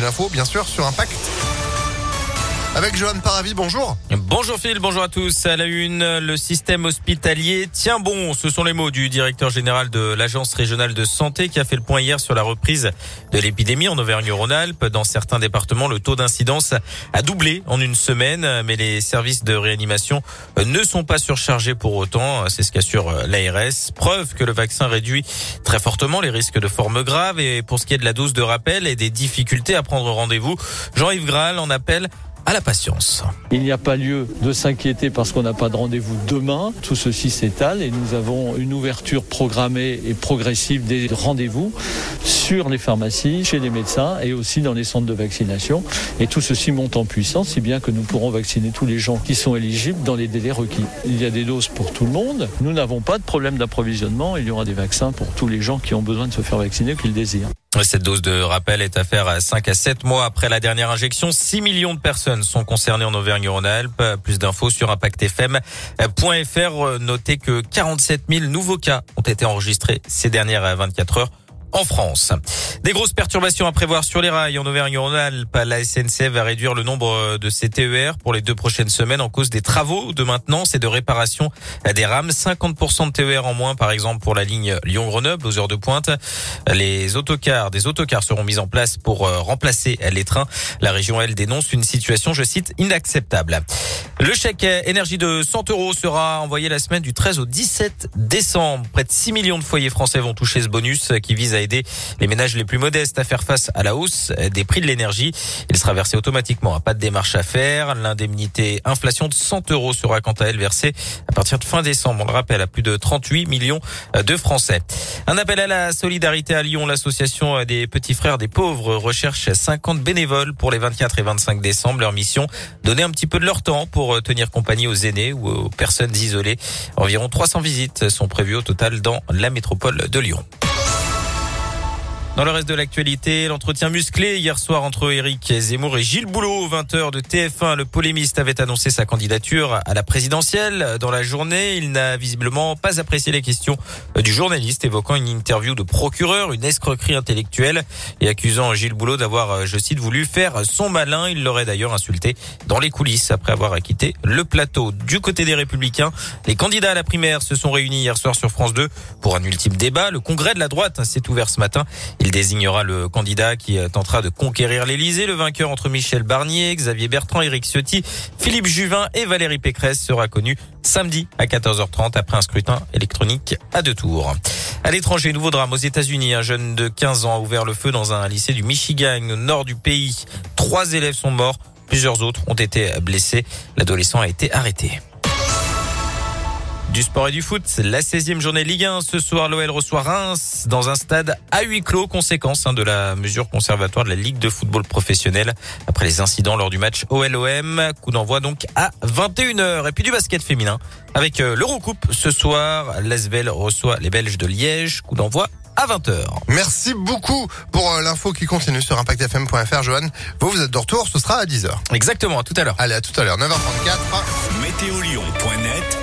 L'info, bien sûr, sur Impact. Avec Johan Paravi, bonjour. Bonjour Phil, bonjour à tous. À la une, le système hospitalier tient bon. Ce sont les mots du directeur général de l'Agence régionale de santé qui a fait le point hier sur la reprise de l'épidémie en Auvergne-Rhône-Alpes. Dans certains départements, le taux d'incidence a doublé en une semaine, mais les services de réanimation ne sont pas surchargés pour autant. C'est ce qu'assure l'ARS. Preuve que le vaccin réduit très fortement les risques de formes graves. Et pour ce qui est de la dose de rappel et des difficultés à prendre rendez-vous, Jean-Yves Graal en appelle à la patience. Il n'y a pas lieu de s'inquiéter parce qu'on n'a pas de rendez-vous demain. Tout ceci s'étale et nous avons une ouverture programmée et progressive des rendez-vous sur les pharmacies, chez les médecins et aussi dans les centres de vaccination. Et tout ceci monte en puissance, si bien que nous pourrons vacciner tous les gens qui sont éligibles dans les délais requis. Il y a des doses pour tout le monde. Nous n'avons pas de problème d'approvisionnement. Il y aura des vaccins pour tous les gens qui ont besoin de se faire vacciner, qui le désirent. Cette dose de rappel est à faire à 5 à 7 mois après la dernière injection. 6 millions de personnes sont concernées en Auvergne-Rhône-Alpes. Plus d'infos sur impactfm.fr. Notez que 47 000 nouveaux cas ont été enregistrés ces dernières 24 heures en France. Des grosses perturbations à prévoir sur les rails en Auvergne-Rhône-Alpes. La SNCF va réduire le nombre de ses TER pour les deux prochaines semaines en cause des travaux de maintenance et de réparation des rames. 50% de TER en moins, par exemple, pour la ligne Lyon-Grenoble aux heures de pointe. Les autocars, des autocars seront mis en place pour euh, remplacer les trains. La région, elle, dénonce une situation, je cite, inacceptable. Le chèque énergie de 100 euros sera envoyé la semaine du 13 au 17 décembre. Près de 6 millions de foyers français vont toucher ce bonus qui vise à aider les ménages les plus modestes à faire face à la hausse des prix de l'énergie. Il sera versé automatiquement. Pas de démarche à faire. L'indemnité inflation de 100 euros sera quant à elle versée à partir de fin décembre. On le rappelle à plus de 38 millions de Français. Un appel à la solidarité à Lyon. L'association des petits frères des pauvres recherche 50 bénévoles pour les 24 et 25 décembre. Leur mission, donner un petit peu de leur temps pour tenir compagnie aux aînés ou aux personnes isolées. Environ 300 visites sont prévues au total dans la métropole de Lyon. Dans le reste de l'actualité, l'entretien musclé hier soir entre Éric Zemmour et Gilles Boulot, 20h de TF1. Le polémiste avait annoncé sa candidature à la présidentielle. Dans la journée, il n'a visiblement pas apprécié les questions du journaliste évoquant une interview de procureur, une escroquerie intellectuelle et accusant Gilles Boulot d'avoir, je cite, voulu faire son malin. Il l'aurait d'ailleurs insulté dans les coulisses après avoir quitté le plateau. Du côté des Républicains, les candidats à la primaire se sont réunis hier soir sur France 2 pour un ultime débat. Le congrès de la droite s'est ouvert ce matin. Désignera le candidat qui tentera de conquérir l'Elysée. Le vainqueur entre Michel Barnier, Xavier Bertrand, Éric Ciotti, Philippe Juvin et Valérie Pécresse sera connu samedi à 14h30 après un scrutin électronique à deux tours. À l'étranger, nouveau drame aux États-Unis. Un jeune de 15 ans a ouvert le feu dans un lycée du Michigan, au nord du pays. Trois élèves sont morts. Plusieurs autres ont été blessés. L'adolescent a été arrêté. Du sport et du foot, la 16e journée Ligue 1. Ce soir, l'OL reçoit Reims dans un stade à huis clos, conséquence hein, de la mesure conservatoire de la Ligue de football professionnel après les incidents lors du match OLOM. Coup d'envoi donc à 21h. Et puis du basket féminin avec euh, l'Eurocoupe. Ce soir, l'Asvel reçoit les Belges de Liège. Coup d'envoi à 20h. Merci beaucoup pour euh, l'info qui continue sur impactfm.fr, Johan. Vous, vous êtes de retour, ce sera à 10h. Exactement, à tout à l'heure. Allez, à tout à l'heure, 9h34. Météolion.net